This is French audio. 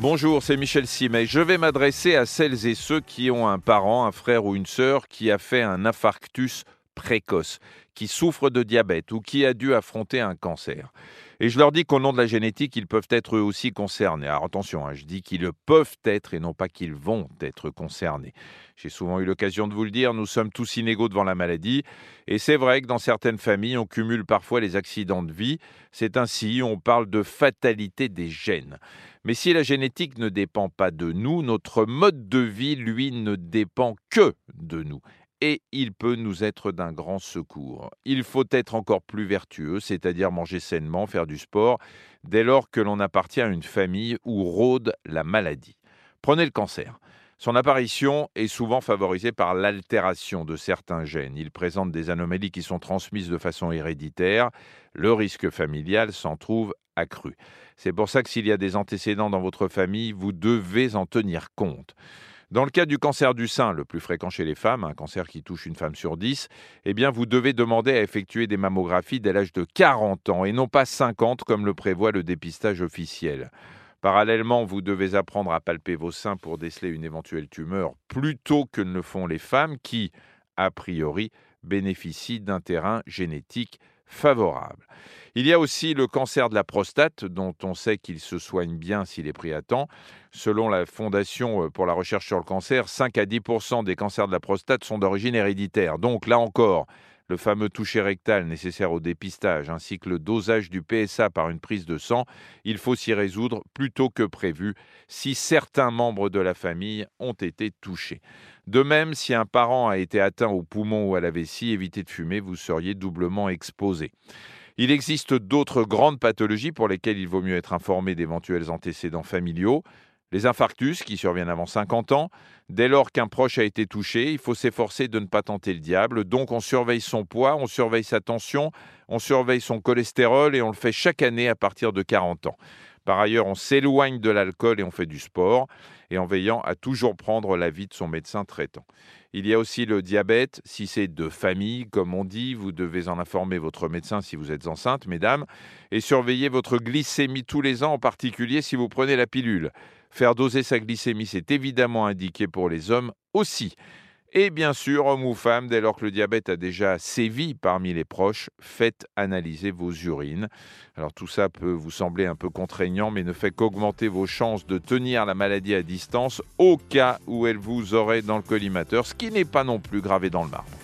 Bonjour, c'est Michel Simet. Je vais m'adresser à celles et ceux qui ont un parent, un frère ou une sœur qui a fait un infarctus précoce, qui souffre de diabète ou qui a dû affronter un cancer. Et je leur dis qu'au nom de la génétique, ils peuvent être eux aussi concernés. Alors attention, hein, je dis qu'ils peuvent être et non pas qu'ils vont être concernés. J'ai souvent eu l'occasion de vous le dire, nous sommes tous inégaux devant la maladie. Et c'est vrai que dans certaines familles, on cumule parfois les accidents de vie. C'est ainsi, on parle de fatalité des gènes. Mais si la génétique ne dépend pas de nous, notre mode de vie, lui, ne dépend que de nous et il peut nous être d'un grand secours. Il faut être encore plus vertueux, c'est-à-dire manger sainement, faire du sport, dès lors que l'on appartient à une famille où rôde la maladie. Prenez le cancer. Son apparition est souvent favorisée par l'altération de certains gènes. Il présente des anomalies qui sont transmises de façon héréditaire. Le risque familial s'en trouve accru. C'est pour ça que s'il y a des antécédents dans votre famille, vous devez en tenir compte. Dans le cas du cancer du sein, le plus fréquent chez les femmes, un cancer qui touche une femme sur dix, eh bien vous devez demander à effectuer des mammographies dès l'âge de 40 ans et non pas 50 comme le prévoit le dépistage officiel. Parallèlement, vous devez apprendre à palper vos seins pour déceler une éventuelle tumeur plutôt que ne le font les femmes qui, a priori, bénéficient d'un terrain génétique favorable. Il y a aussi le cancer de la prostate, dont on sait qu'il se soigne bien s'il est pris à temps. Selon la Fondation euh, pour la recherche sur le cancer, 5 à 10% des cancers de la prostate sont d'origine héréditaire. Donc là encore, le fameux toucher rectal nécessaire au dépistage ainsi que le dosage du PSA par une prise de sang, il faut s'y résoudre plus tôt que prévu si certains membres de la famille ont été touchés. De même, si un parent a été atteint au poumon ou à la vessie, évitez de fumer, vous seriez doublement exposé. Il existe d'autres grandes pathologies pour lesquelles il vaut mieux être informé d'éventuels antécédents familiaux. Les infarctus qui surviennent avant 50 ans, dès lors qu'un proche a été touché, il faut s'efforcer de ne pas tenter le diable. Donc on surveille son poids, on surveille sa tension, on surveille son cholestérol et on le fait chaque année à partir de 40 ans. Par ailleurs, on s'éloigne de l'alcool et on fait du sport, et en veillant à toujours prendre l'avis de son médecin traitant. Il y a aussi le diabète. Si c'est de famille, comme on dit, vous devez en informer votre médecin si vous êtes enceinte, mesdames, et surveiller votre glycémie tous les ans, en particulier si vous prenez la pilule. Faire doser sa glycémie, c'est évidemment indiqué pour les hommes aussi. Et bien sûr, homme ou femme, dès lors que le diabète a déjà sévi parmi les proches, faites analyser vos urines. Alors tout ça peut vous sembler un peu contraignant, mais ne fait qu'augmenter vos chances de tenir la maladie à distance au cas où elle vous aurait dans le collimateur, ce qui n'est pas non plus gravé dans le marbre.